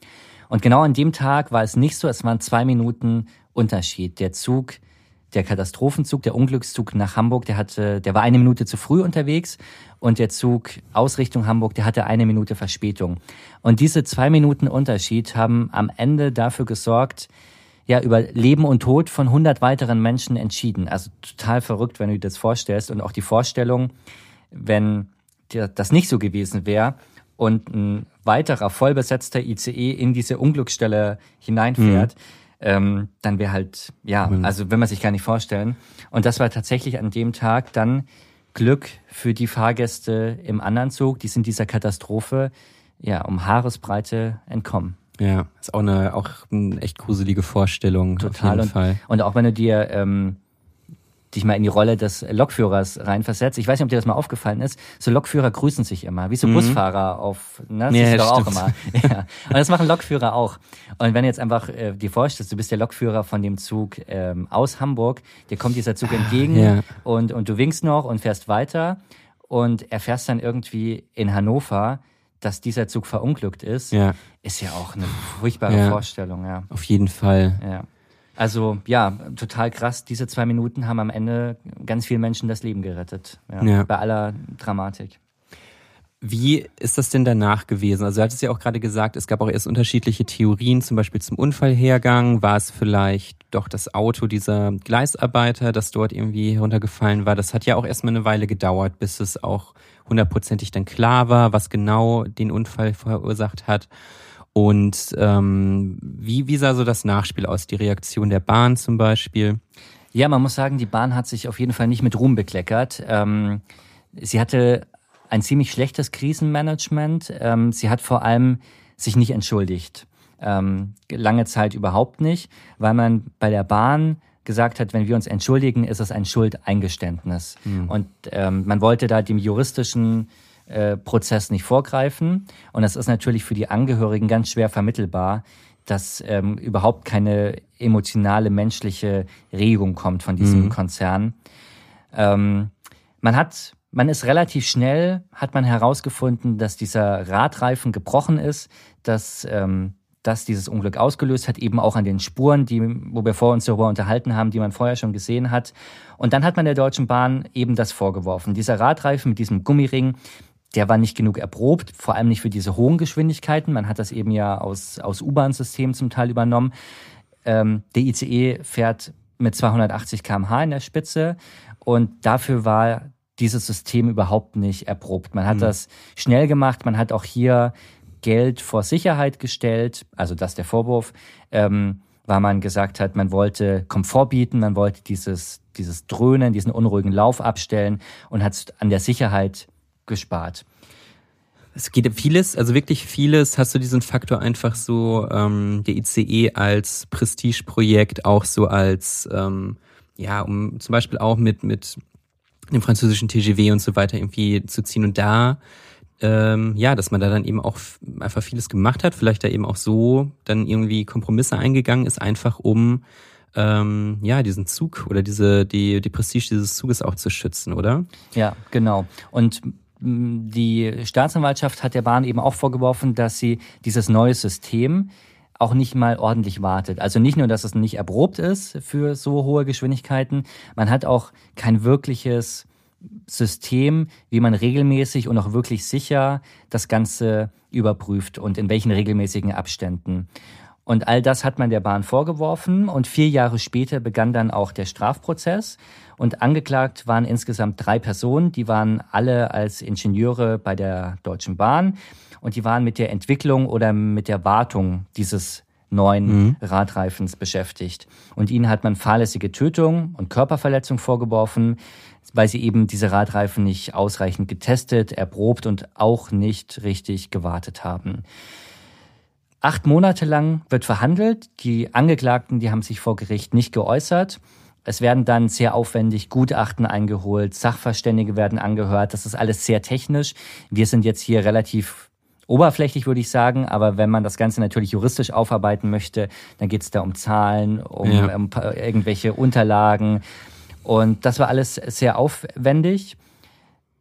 Und genau an dem Tag war es nicht so, es waren zwei Minuten Unterschied. Der Zug, der Katastrophenzug, der Unglückszug nach Hamburg, der hatte, der war eine Minute zu früh unterwegs und der Zug aus Richtung Hamburg, der hatte eine Minute Verspätung. Und diese zwei Minuten Unterschied haben am Ende dafür gesorgt, ja, über Leben und Tod von 100 weiteren Menschen entschieden. Also total verrückt, wenn du dir das vorstellst. Und auch die Vorstellung, wenn das nicht so gewesen wäre und ein weiterer vollbesetzter ICE in diese Unglücksstelle hineinfährt, mhm. ähm, dann wäre halt, ja, mhm. also wenn man sich gar nicht vorstellen. Und das war tatsächlich an dem Tag dann Glück für die Fahrgäste im anderen Zug, die sind dieser Katastrophe ja um Haaresbreite entkommen.
Ja, ist auch eine auch eine echt gruselige Vorstellung.
Total.
und,
Fall. und auch wenn du dir ähm, dich mal in die Rolle des Lokführers reinversetzt. Ich weiß nicht, ob dir das mal aufgefallen ist. So Lokführer grüßen sich immer, wie so mhm. Busfahrer auf, ne? Das ja, ist doch auch immer. Ja. Und das machen Lokführer auch. Und wenn du jetzt einfach äh, dir vorstellst, du bist der Lokführer von dem Zug ähm, aus Hamburg, dir kommt dieser Zug entgegen ja. und, und du winkst noch und fährst weiter und erfährst dann irgendwie in Hannover, dass dieser Zug verunglückt ist, ja. ist ja auch eine furchtbare ja. Vorstellung, ja.
Auf jeden Fall.
Ja. Also ja, total krass. Diese zwei Minuten haben am Ende ganz vielen Menschen das Leben gerettet. Ja. Bei aller Dramatik.
Wie ist das denn danach gewesen? Also du hattest ja auch gerade gesagt, es gab auch erst unterschiedliche Theorien, zum Beispiel zum Unfallhergang. War es vielleicht doch das Auto dieser Gleisarbeiter, das dort irgendwie heruntergefallen war? Das hat ja auch erstmal eine Weile gedauert, bis es auch hundertprozentig dann klar war, was genau den Unfall verursacht hat. Und ähm, wie, wie sah so das Nachspiel aus, die Reaktion der Bahn zum Beispiel?
Ja, man muss sagen, die Bahn hat sich auf jeden Fall nicht mit Ruhm bekleckert. Ähm, sie hatte ein ziemlich schlechtes Krisenmanagement. Ähm, sie hat vor allem sich nicht entschuldigt. Ähm, lange Zeit überhaupt nicht, weil man bei der Bahn gesagt hat, wenn wir uns entschuldigen, ist es ein Schuldeingeständnis. Mhm. Und ähm, man wollte da dem juristischen äh, Prozess nicht vorgreifen. Und das ist natürlich für die Angehörigen ganz schwer vermittelbar, dass ähm, überhaupt keine emotionale menschliche Regung kommt von diesem mhm. Konzern. Ähm, man hat, man ist relativ schnell, hat man herausgefunden, dass dieser Radreifen gebrochen ist, dass ähm, das dieses Unglück ausgelöst hat, eben auch an den Spuren, die, wo wir vor uns darüber unterhalten haben, die man vorher schon gesehen hat. Und dann hat man der Deutschen Bahn eben das vorgeworfen. Dieser Radreifen mit diesem Gummiring, der war nicht genug erprobt, vor allem nicht für diese hohen Geschwindigkeiten. Man hat das eben ja aus, aus U-Bahn-Systemen zum Teil übernommen. Ähm, der ICE fährt mit 280 kmh in der Spitze und dafür war dieses System überhaupt nicht erprobt. Man hat mhm. das schnell gemacht, man hat auch hier Geld vor Sicherheit gestellt, also das der Vorwurf, ähm, weil man gesagt hat, man wollte Komfort bieten, man wollte dieses, dieses Dröhnen, diesen unruhigen Lauf abstellen und hat an der Sicherheit gespart.
Es geht vieles, also wirklich vieles, hast du diesen Faktor einfach so, ähm, der ICE als Prestigeprojekt, auch so als, ähm, ja, um zum Beispiel auch mit, mit dem französischen TGW und so weiter irgendwie zu ziehen und da, ähm, ja, dass man da dann eben auch einfach vieles gemacht hat, vielleicht da eben auch so dann irgendwie Kompromisse eingegangen ist, einfach um ähm, ja, diesen Zug oder diese, die, die Prestige dieses Zuges auch zu schützen, oder?
Ja, genau. Und die Staatsanwaltschaft hat der Bahn eben auch vorgeworfen, dass sie dieses neue System auch nicht mal ordentlich wartet. Also nicht nur, dass es nicht erprobt ist für so hohe Geschwindigkeiten, man hat auch kein wirkliches System, wie man regelmäßig und auch wirklich sicher das Ganze überprüft und in welchen regelmäßigen Abständen. Und all das hat man der Bahn vorgeworfen und vier Jahre später begann dann auch der Strafprozess. Und angeklagt waren insgesamt drei Personen, die waren alle als Ingenieure bei der Deutschen Bahn und die waren mit der Entwicklung oder mit der Wartung dieses neuen mhm. Radreifens beschäftigt. Und ihnen hat man fahrlässige Tötung und Körperverletzung vorgeworfen, weil sie eben diese Radreifen nicht ausreichend getestet, erprobt und auch nicht richtig gewartet haben. Acht Monate lang wird verhandelt. Die Angeklagten, die haben sich vor Gericht nicht geäußert. Es werden dann sehr aufwendig Gutachten eingeholt, Sachverständige werden angehört. Das ist alles sehr technisch. Wir sind jetzt hier relativ oberflächlich, würde ich sagen. Aber wenn man das Ganze natürlich juristisch aufarbeiten möchte, dann geht es da um Zahlen, um, ja. um irgendwelche Unterlagen. Und das war alles sehr aufwendig.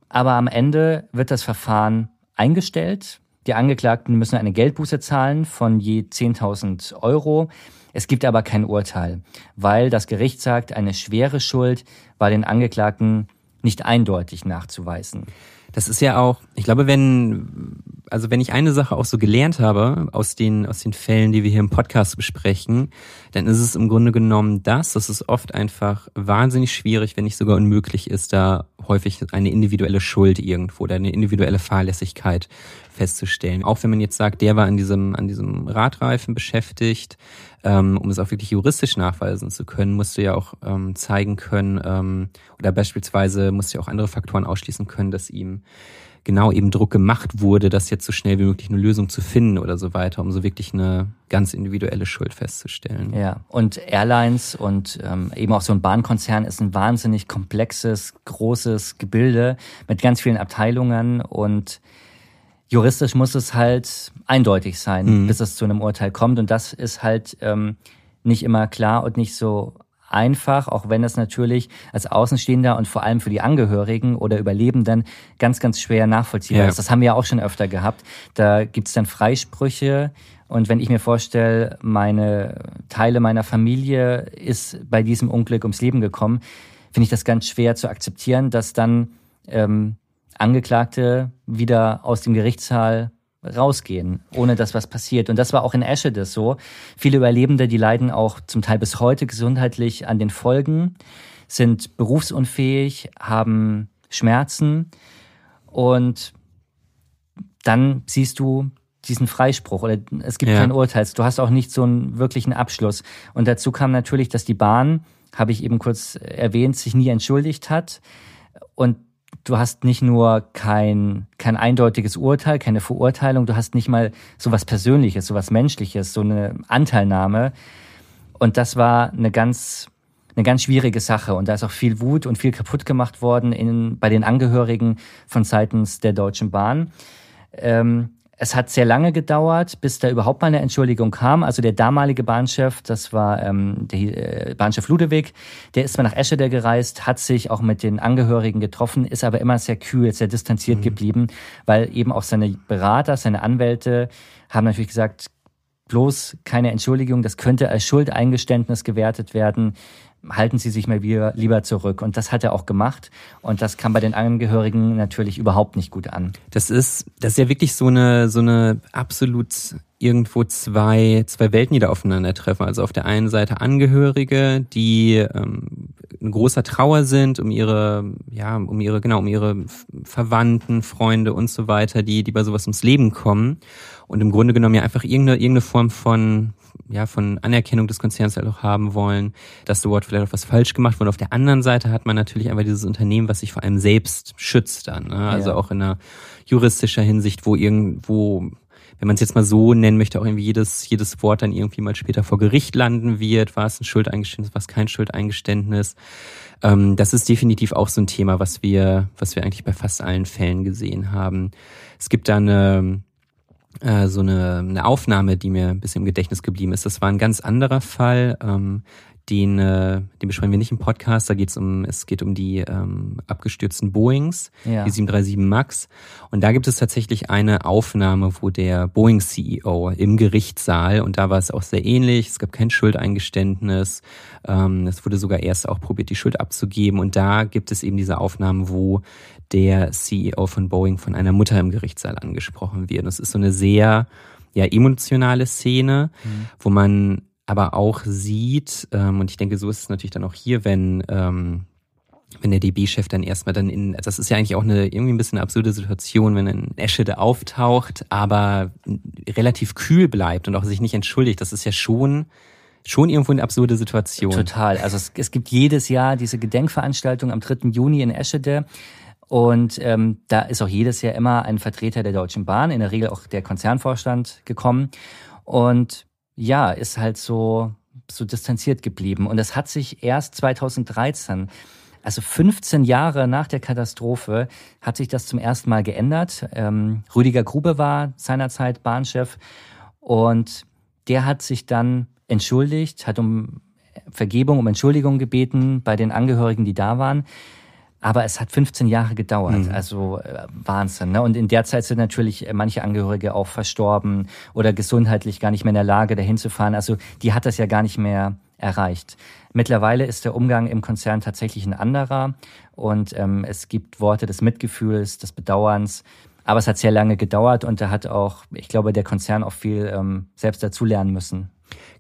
Aber am Ende wird das Verfahren eingestellt Die Angeklagten müssen eine Geldbuße zahlen von je 10.000 Euro. Es gibt aber kein Urteil, weil das Gericht sagt, eine schwere Schuld war den Angeklagten nicht eindeutig nachzuweisen.
Das ist ja auch, ich glaube, wenn, also wenn ich eine Sache auch so gelernt habe aus den, aus den Fällen, die wir hier im Podcast besprechen, dann ist es im Grunde genommen das, dass es oft einfach wahnsinnig schwierig, wenn nicht sogar unmöglich ist, da häufig eine individuelle Schuld irgendwo oder eine individuelle Fahrlässigkeit festzustellen. Auch wenn man jetzt sagt, der war an diesem, an diesem Radreifen beschäftigt, ähm, um es auch wirklich juristisch nachweisen zu können, musst du ja auch ähm, zeigen können, ähm, oder beispielsweise musst du ja auch andere Faktoren ausschließen können, dass ihm genau eben Druck gemacht wurde, das jetzt so schnell wie möglich eine Lösung zu finden oder so weiter, um so wirklich eine ganz individuelle Schuld festzustellen.
Ja, und Airlines und ähm, eben auch so ein Bahnkonzern ist ein wahnsinnig komplexes, großes Gebilde mit ganz vielen Abteilungen und juristisch muss es halt eindeutig sein, mhm. bis es zu einem Urteil kommt. Und das ist halt ähm, nicht immer klar und nicht so einfach, auch wenn es natürlich als Außenstehender und vor allem für die Angehörigen oder Überlebenden ganz, ganz schwer nachvollziehbar ja. ist. Das haben wir ja auch schon öfter gehabt. Da gibt's dann Freisprüche. Und wenn ich mir vorstelle, meine Teile meiner Familie ist bei diesem Unglück ums Leben gekommen, finde ich das ganz schwer zu akzeptieren, dass dann ähm, Angeklagte wieder aus dem Gerichtssaal rausgehen, ohne dass was passiert. Und das war auch in Eschede so. Viele Überlebende, die leiden auch zum Teil bis heute gesundheitlich an den Folgen, sind berufsunfähig, haben Schmerzen und dann siehst du diesen Freispruch oder es gibt ja. kein Urteil. Du hast auch nicht so einen wirklichen Abschluss. Und dazu kam natürlich, dass die Bahn, habe ich eben kurz erwähnt, sich nie entschuldigt hat. Und du hast nicht nur kein, kein eindeutiges Urteil, keine Verurteilung, du hast nicht mal so was Persönliches, so was Menschliches, so eine Anteilnahme. Und das war eine ganz, eine ganz schwierige Sache. Und da ist auch viel Wut und viel kaputt gemacht worden in, bei den Angehörigen von seitens der Deutschen Bahn. Ähm, es hat sehr lange gedauert, bis da überhaupt mal eine Entschuldigung kam. Also der damalige Bahnchef, das war ähm, der äh, Bahnchef Ludewig, der ist mal nach Eschede gereist, hat sich auch mit den Angehörigen getroffen, ist aber immer sehr kühl, sehr distanziert mhm. geblieben, weil eben auch seine Berater, seine Anwälte haben natürlich gesagt, bloß keine Entschuldigung, das könnte als Schuldeingeständnis gewertet werden halten Sie sich mal lieber zurück. Und das hat er auch gemacht. Und das kam bei den Angehörigen natürlich überhaupt nicht gut an.
Das ist, das ist ja wirklich so eine, so eine absolut irgendwo zwei, zwei Welten, die da aufeinandertreffen. Also auf der einen Seite Angehörige, die ähm, in großer Trauer sind um ihre, ja, um ihre, genau, um ihre Verwandten, Freunde und so weiter, die, die bei sowas ums Leben kommen und im Grunde genommen ja einfach irgendeine, irgendeine Form von, ja, von Anerkennung des Konzerns halt auch haben wollen, dass dort vielleicht auch was falsch gemacht wurde. Auf der anderen Seite hat man natürlich einfach dieses Unternehmen, was sich vor allem selbst schützt dann. Ne? Also ja. auch in einer juristischer Hinsicht, wo irgendwo wenn man es jetzt mal so nennen möchte, auch irgendwie jedes, jedes Wort dann irgendwie mal später vor Gericht landen wird. War es ein Schuldeingeständnis, was kein Schuldeingeständnis? Ähm, das ist definitiv auch so ein Thema, was wir, was wir eigentlich bei fast allen Fällen gesehen haben. Es gibt da eine, äh, so eine, eine Aufnahme, die mir ein bisschen im Gedächtnis geblieben ist. Das war ein ganz anderer Fall. Ähm, den, äh, den beschreiben wir nicht im Podcast. Da geht es um, es geht um die ähm, abgestürzten Boeings, ja. die 737 Max. Und da gibt es tatsächlich eine Aufnahme, wo der Boeing-CEO im Gerichtssaal, und da war es auch sehr ähnlich, es gab kein Schuldeingeständnis, ähm, es wurde sogar erst auch probiert, die Schuld abzugeben. Und da gibt es eben diese Aufnahmen, wo der CEO von Boeing von einer Mutter im Gerichtssaal angesprochen wird. Es ist so eine sehr ja, emotionale Szene, mhm. wo man aber auch sieht, ähm, und ich denke, so ist es natürlich dann auch hier, wenn, ähm, wenn der DB-Chef dann erstmal dann in, das ist ja eigentlich auch eine irgendwie ein bisschen eine absurde Situation, wenn ein Eschede auftaucht, aber relativ kühl bleibt und auch sich nicht entschuldigt. Das ist ja schon schon irgendwo eine absurde Situation.
Total. Also es, es gibt jedes Jahr diese Gedenkveranstaltung am 3. Juni in Eschede. Und ähm, da ist auch jedes Jahr immer ein Vertreter der Deutschen Bahn, in der Regel auch der Konzernvorstand gekommen. Und ja, ist halt so, so distanziert geblieben. Und es hat sich erst 2013 also 15 Jahre nach der Katastrophe hat sich das zum ersten Mal geändert. Ähm, Rüdiger Grube war seinerzeit Bahnchef und der hat sich dann entschuldigt, hat um Vergebung, um Entschuldigung gebeten bei den Angehörigen, die da waren. Aber es hat 15 Jahre gedauert,
Mhm.
also äh, Wahnsinn. Ne? Und in der Zeit sind natürlich äh, manche Angehörige auch verstorben oder gesundheitlich gar nicht mehr in der Lage, dahin zu fahren. Also die hat das ja gar nicht mehr erreicht. Mittlerweile ist der Umgang im Konzern tatsächlich ein anderer und ähm, es gibt Worte des Mitgefühls, des Bedauerns. Aber es hat sehr lange gedauert und da hat auch, ich glaube, der Konzern auch viel ähm, selbst dazulernen müssen.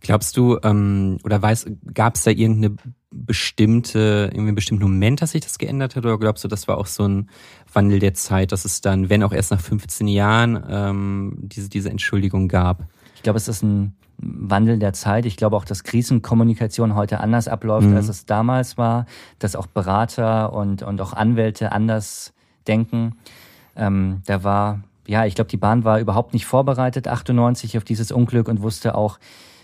Glaubst du, ähm, oder weiß, gab es da irgendeine bestimmte, irgendwie einen bestimmten Moment, dass sich das geändert hat? Oder glaubst du, das war auch so ein Wandel der Zeit, dass es dann, wenn auch erst nach 15 Jahren, ähm, diese, diese Entschuldigung gab?
Ich glaube, es ist ein Wandel der Zeit. Ich glaube auch, dass Krisenkommunikation heute anders abläuft, als es damals war, dass auch Berater und, und auch Anwälte anders denken. Ähm, da war, ja, ich glaube, die Bahn war überhaupt nicht vorbereitet, 98 auf dieses Unglück und wusste auch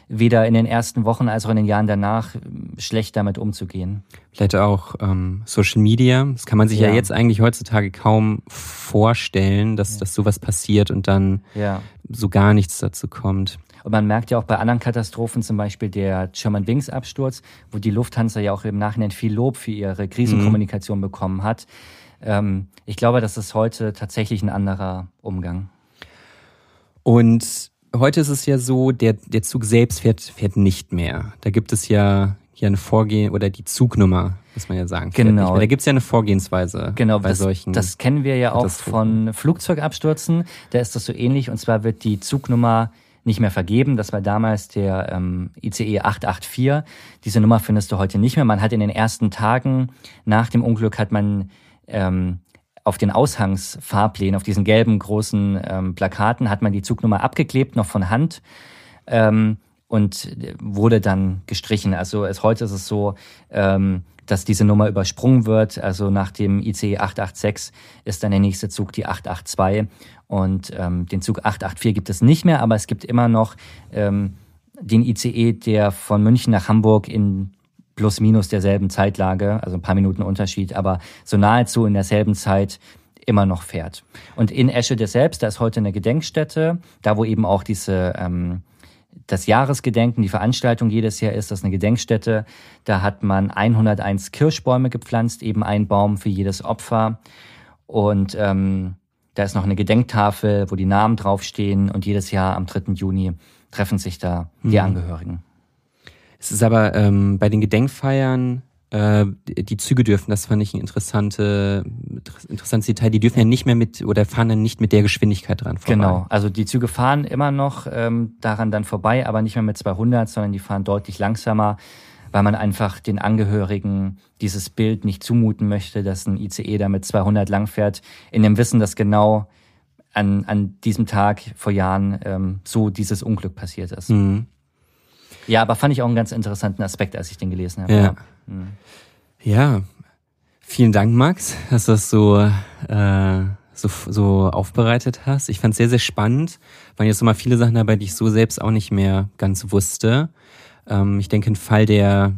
weder in den ersten Wochen als auch in den Jahren danach schlecht damit umzugehen.
Vielleicht auch ähm, Social Media. Das kann man sich ja.
Ja.
jetzt eigentlich heutzutage kaum vorstellen, dass, dass sowas passiert und dann
Ja.
so gar nichts dazu kommt.
Und man merkt ja auch bei anderen Katastrophen, zum Beispiel der German Wings Absturz, wo die Lufthansa ja auch im Nachhinein viel Lob für ihre Krisenkommunikation bekommen hat. Ähm, ich glaube, das ist heute tatsächlich ein anderer Umgang.
Und heute ist es ja so, der, der Zug selbst fährt, fährt nicht mehr. Da gibt es ja hier eine Vorgehen oder die Zugnummer, muss man ja sagen.
Genau.
Da gibt es ja eine Vorgehensweise
Genau,
bei
das,
solchen.
das kennen wir ja auch von Flugzeugabstürzen. Da ist das so ähnlich. Und zwar wird die Zugnummer nicht mehr vergeben. Das war damals der ähm, ICE 884. Diese Nummer findest du heute nicht mehr. Man hat in den ersten Tagen nach dem Unglück hat man ähm, auf den Aushangsfahrplänen, auf diesen gelben großen ähm, Plakaten, hat man die Zugnummer abgeklebt, noch von Hand. Ähm, und wurde dann gestrichen. Also es, heute ist es so, ähm, dass diese Nummer übersprungen wird. Also nach dem ICE 886 ist dann der nächste Zug die 882 und ähm, den Zug 884 gibt es nicht mehr, aber es gibt immer noch ähm, den ICE, der von München nach Hamburg in plus minus derselben Zeitlage, also ein paar Minuten Unterschied, aber so nahezu in derselben Zeit immer noch fährt. Und in Eschede selbst, da ist heute eine Gedenkstätte, da wo eben auch diese ähm, das Jahresgedenken, die Veranstaltung jedes Jahr ist, das ist eine Gedenkstätte. Da hat man 101 Kirschbäume gepflanzt, eben ein Baum für jedes Opfer. Und ähm, da ist noch eine Gedenktafel, wo die Namen draufstehen. Und jedes Jahr am 3. Juni treffen sich da die Angehörigen.
Es ist aber ähm, bei den Gedenkfeiern, äh, die Züge dürfen, das fand ich ein interessante, interessantes Detail, die dürfen ja nicht mehr mit oder fahren dann nicht mit der Geschwindigkeit dran vorbei.
Genau, also die Züge fahren immer noch ähm, daran dann vorbei, aber nicht mehr mit 200, sondern die fahren deutlich langsamer, weil man einfach den Angehörigen dieses Bild nicht zumuten möchte, dass ein ICE da mit 200 langfährt, in dem Wissen, dass genau an, an diesem Tag vor Jahren ähm, so dieses Unglück passiert ist.
Mhm.
Ja, aber fand ich auch einen ganz interessanten Aspekt, als ich den gelesen habe.
Ja. Ja, vielen Dank, Max, dass du das so, äh, so, so aufbereitet hast. Ich fand es sehr, sehr spannend. Waren jetzt nochmal viele Sachen dabei, die ich so selbst auch nicht mehr ganz wusste. Ähm, ich denke, ein Fall, der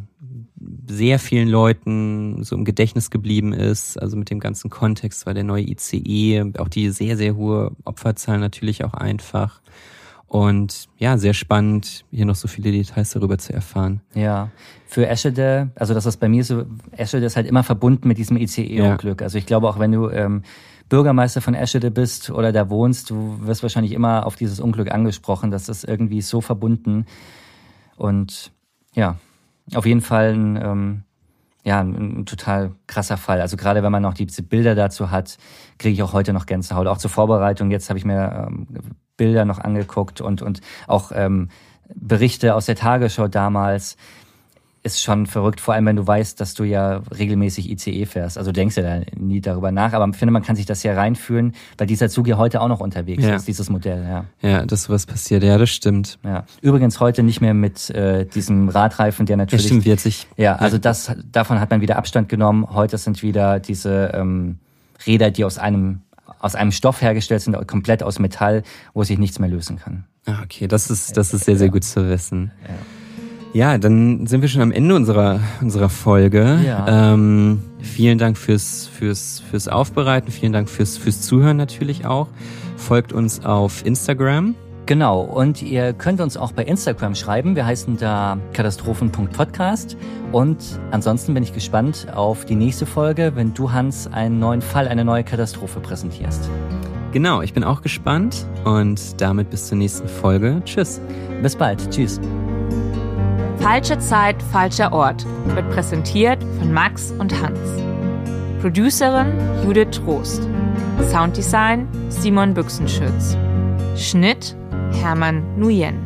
sehr vielen Leuten so im Gedächtnis geblieben ist, also mit dem ganzen Kontext war der neue ICE, auch die sehr, sehr hohe Opferzahl natürlich auch einfach. Und ja, sehr spannend, hier noch so viele Details darüber zu erfahren.
Ja, für Eschede, also das ist bei mir so, Eschede ist halt immer verbunden mit diesem ICE-Unglück. Also ich glaube auch, wenn du ähm, Bürgermeister von Eschede bist oder da wohnst, du wirst wahrscheinlich immer auf dieses Unglück angesprochen. Das ist irgendwie so verbunden. Und ja, auf jeden Fall ein, ähm, ja, ein, ein total krasser Fall. Also gerade wenn man noch diese Bilder dazu hat, kriege ich auch heute noch Gänsehaut. Auch zur Vorbereitung, jetzt habe ich mir ähm, Bilder noch angeguckt und, und auch ähm, Berichte aus der Tagesschau damals. Ist schon verrückt, vor allem wenn du weißt, dass du ja regelmäßig ICE fährst. Also du denkst ja da nie darüber nach, aber ich finde, man kann sich das ja reinfühlen, weil dieser Zug ja heute auch noch unterwegs
Ja.
ist, dieses Modell, ja.
Ja, dass sowas passiert. Ja, das stimmt.
ja. Übrigens heute nicht mehr mit äh, diesem Radreifen, der
Ja,
natürlich
stimmt, wird sich.
ja, also das, davon hat man wieder Abstand genommen. Heute sind wieder diese ähm, Räder, die aus einem aus einem Stoff hergestellt sind, komplett aus Metall, wo sich nichts mehr lösen kann.
Ah, okay, das ist, das ist sehr, sehr gut zu wissen. Ja, dann sind wir schon am Ende unserer, unserer Folge.
Ja.
Ähm, vielen Dank fürs, fürs, fürs Aufbereiten, vielen Dank fürs, fürs Zuhören natürlich auch. Folgt uns auf Instagram,
Genau, und ihr könnt uns auch bei Instagram schreiben. Wir heißen da katastrophen.podcast. Und ansonsten bin ich gespannt auf die nächste Folge, wenn du, Hans, einen neuen Fall, eine neue Katastrophe präsentierst.
Genau, ich bin auch gespannt und damit bis zur nächsten Folge. Tschüss.
Bis bald. Tschüss.
Falsche Zeit, falscher Ort wird präsentiert von Max und Hans. Producerin Judith Trost. Sounddesign Simon Büchsenschütz. Schnitt Hermann Nguyen.